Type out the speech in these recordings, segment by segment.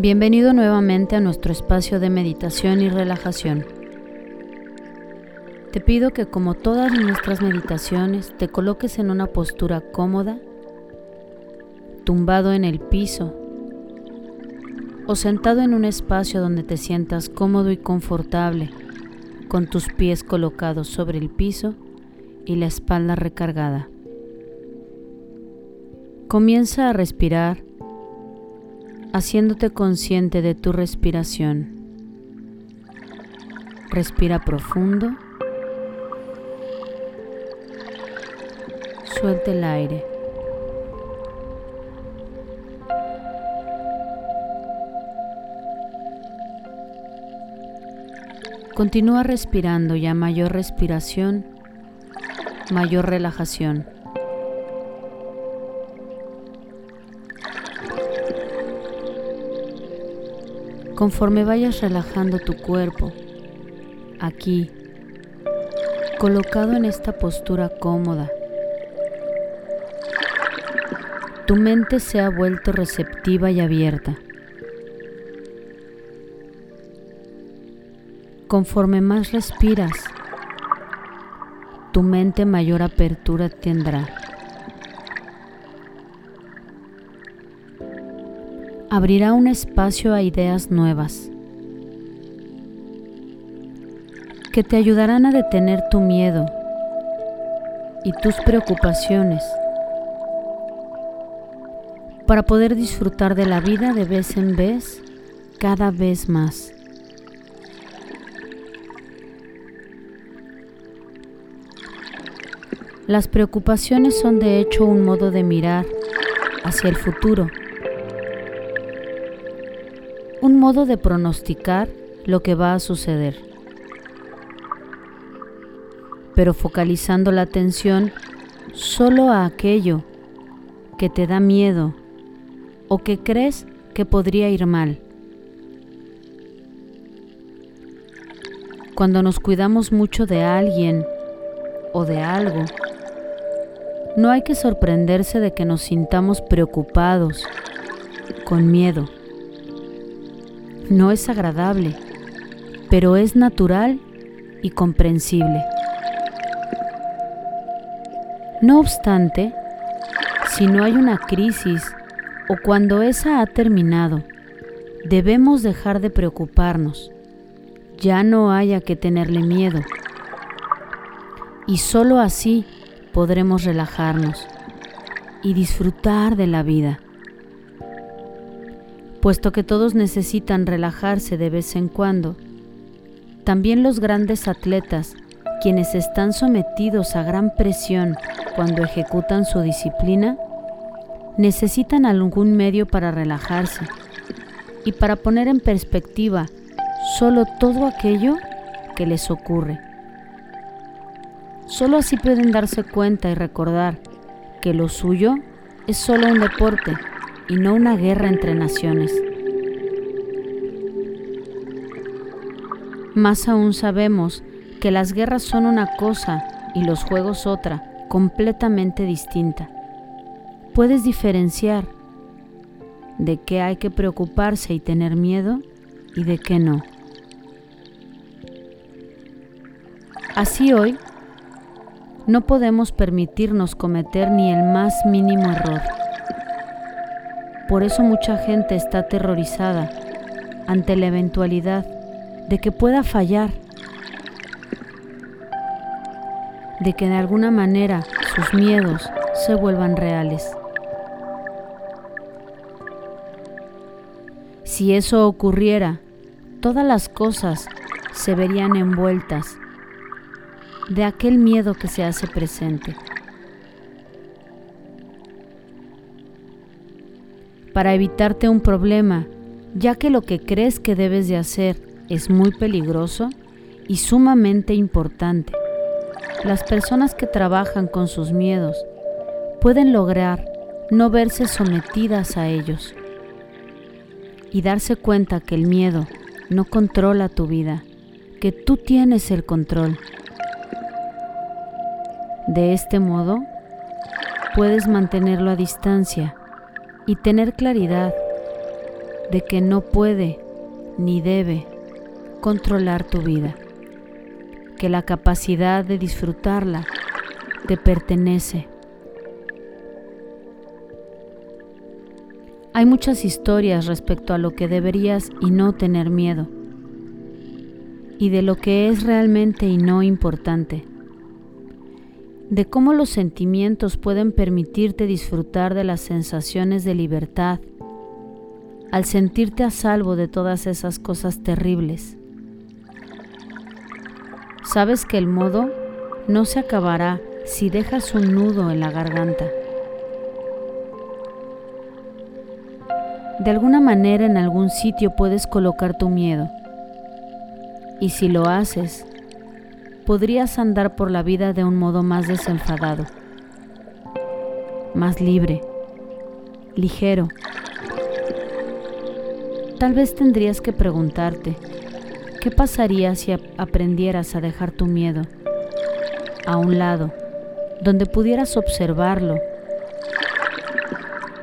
Bienvenido nuevamente a nuestro espacio de meditación y relajación. Te pido que como todas nuestras meditaciones te coloques en una postura cómoda, tumbado en el piso o sentado en un espacio donde te sientas cómodo y confortable, con tus pies colocados sobre el piso y la espalda recargada. Comienza a respirar haciéndote consciente de tu respiración. Respira profundo. Suelta el aire. Continúa respirando y a mayor respiración, mayor relajación. Conforme vayas relajando tu cuerpo, aquí, colocado en esta postura cómoda, tu mente se ha vuelto receptiva y abierta. Conforme más respiras, tu mente mayor apertura tendrá. Abrirá un espacio a ideas nuevas que te ayudarán a detener tu miedo y tus preocupaciones para poder disfrutar de la vida de vez en vez cada vez más. Las preocupaciones son de hecho un modo de mirar hacia el futuro un modo de pronosticar lo que va a suceder. Pero focalizando la atención solo a aquello que te da miedo o que crees que podría ir mal. Cuando nos cuidamos mucho de alguien o de algo, no hay que sorprenderse de que nos sintamos preocupados, con miedo. No es agradable, pero es natural y comprensible. No obstante, si no hay una crisis o cuando esa ha terminado, debemos dejar de preocuparnos. Ya no haya que tenerle miedo. Y solo así podremos relajarnos y disfrutar de la vida puesto que todos necesitan relajarse de vez en cuando. También los grandes atletas, quienes están sometidos a gran presión cuando ejecutan su disciplina, necesitan algún medio para relajarse y para poner en perspectiva solo todo aquello que les ocurre. Solo así pueden darse cuenta y recordar que lo suyo es solo un deporte y no una guerra entre naciones. Más aún sabemos que las guerras son una cosa y los juegos otra, completamente distinta. Puedes diferenciar de qué hay que preocuparse y tener miedo y de qué no. Así hoy, no podemos permitirnos cometer ni el más mínimo error. Por eso mucha gente está aterrorizada ante la eventualidad de que pueda fallar, de que de alguna manera sus miedos se vuelvan reales. Si eso ocurriera, todas las cosas se verían envueltas de aquel miedo que se hace presente. Para evitarte un problema, ya que lo que crees que debes de hacer es muy peligroso y sumamente importante. Las personas que trabajan con sus miedos pueden lograr no verse sometidas a ellos y darse cuenta que el miedo no controla tu vida, que tú tienes el control. De este modo, puedes mantenerlo a distancia y tener claridad de que no puede ni debe controlar tu vida, que la capacidad de disfrutarla te pertenece. Hay muchas historias respecto a lo que deberías y no tener miedo, y de lo que es realmente y no importante, de cómo los sentimientos pueden permitirte disfrutar de las sensaciones de libertad, al sentirte a salvo de todas esas cosas terribles. Sabes que el modo no se acabará si dejas un nudo en la garganta. De alguna manera en algún sitio puedes colocar tu miedo. Y si lo haces, podrías andar por la vida de un modo más desenfadado, más libre, ligero. Tal vez tendrías que preguntarte, ¿qué pasaría si aprendieras a dejar tu miedo a un lado, donde pudieras observarlo,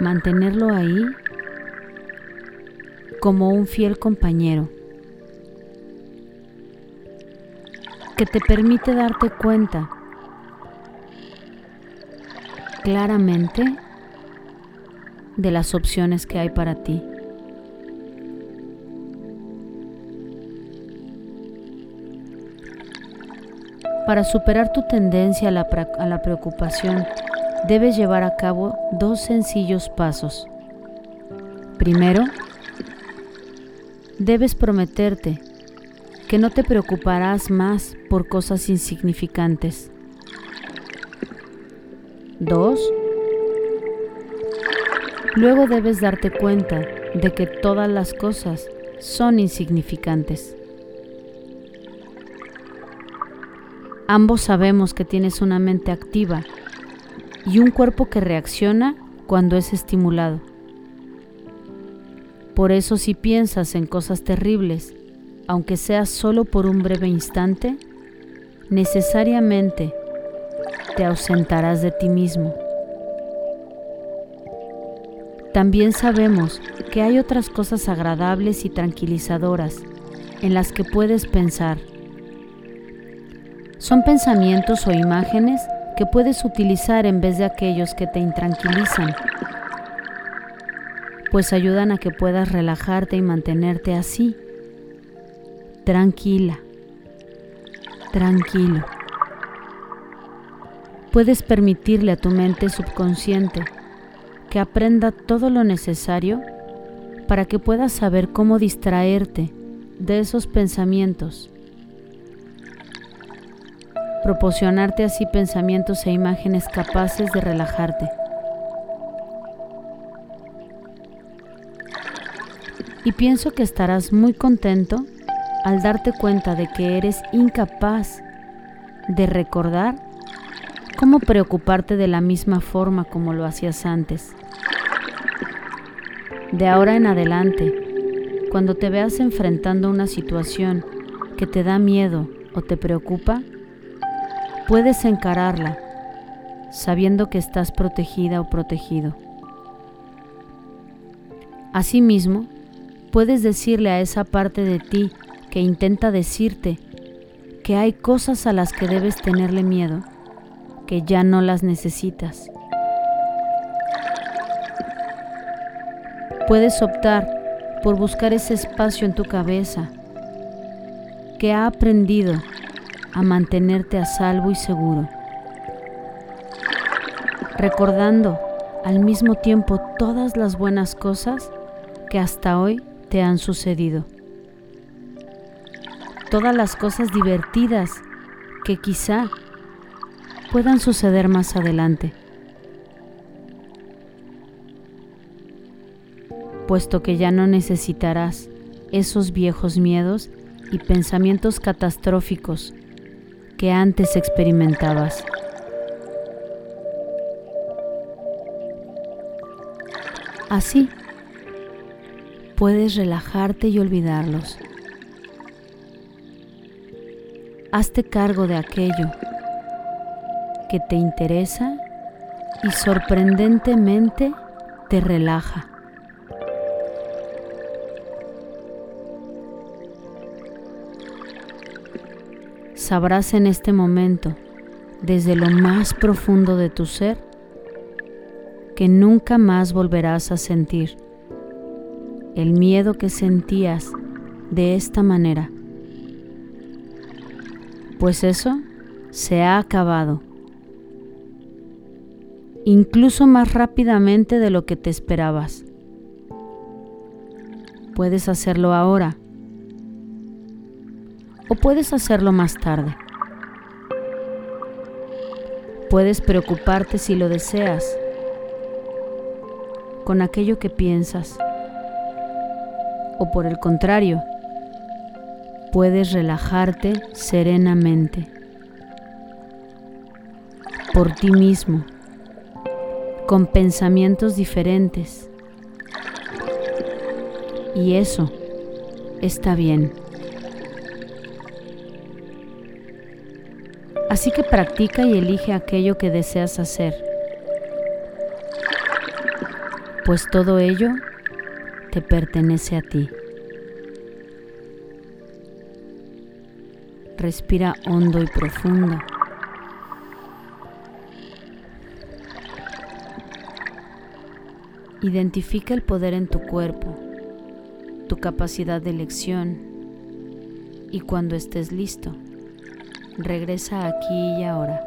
mantenerlo ahí como un fiel compañero que te permite darte cuenta claramente de las opciones que hay para ti. Para superar tu tendencia a la, a la, preocupación, debes llevar a cabo dos sencillos pasos. Primero, debes prometerte que no te preocuparás más por cosas insignificantes. 2. Luego debes darte cuenta de que todas las cosas son insignificantes. Ambos sabemos que tienes una mente activa y un cuerpo que reacciona cuando es estimulado. Por eso si piensas en cosas terribles, aunque sea solo por un breve instante, necesariamente te ausentarás de ti mismo. También sabemos que hay otras cosas agradables y tranquilizadoras en las que puedes pensar. Son pensamientos o imágenes que puedes utilizar en vez de aquellos que te intranquilizan pues ayudan a que puedas relajarte y mantenerte así, tranquila, tranquilo. Puedes permitirle a tu mente subconsciente que aprenda todo lo necesario para que puedas saber cómo distraerte de esos pensamientos. Proporcionarte así pensamientos e imágenes capaces de relajarte. y pienso que estarás muy contento al darte cuenta de que eres incapaz de recordar cómo preocuparte de la misma forma como lo hacías antes. De ahora en adelante, cuando te veas enfrentando una situación que te da miedo o te preocupa, puedes encararla sabiendo que estás protegida o protegido. Asimismo, puedes decirle a esa parte de ti que intenta decirte que hay cosas a las que debes tenerle miedo, que ya no las necesitas. Puedes optar por buscar ese espacio en tu cabeza que ha aprendido a mantenerte a salvo y seguro, recordando al mismo tiempo todas las buenas cosas que hasta hoy te han sucedido. Todas las cosas divertidas que quizá puedan suceder más adelante. Puesto que ya no necesitarás esos viejos miedos y pensamientos catastróficos que antes experimentabas. Así, puedes relajarte y olvidarlos hazte cargo de aquello que te interesa y sorprendentemente te relaja. Sabrás en este momento, desde lo más profundo de tu ser, que nunca más volverás a sentir el miedo que sentías de esta manera pues eso se ha acabado, incluso más rápidamente de lo que te esperabas. Puedes hacerlo ahora o puedes hacerlo más tarde. Puedes preocuparte si lo deseas con aquello que piensas o por el contrario, puedes relajarte serenamente por ti mismo, con pensamientos diferentes. Y eso está bien. Así que practica y elige aquello que deseas hacer, pues todo ello te pertenece a ti. Respira hondo y profundo. Identifica el poder en tu cuerpo, tu capacidad de elección y cuando estés listo, regresa aquí y ahora.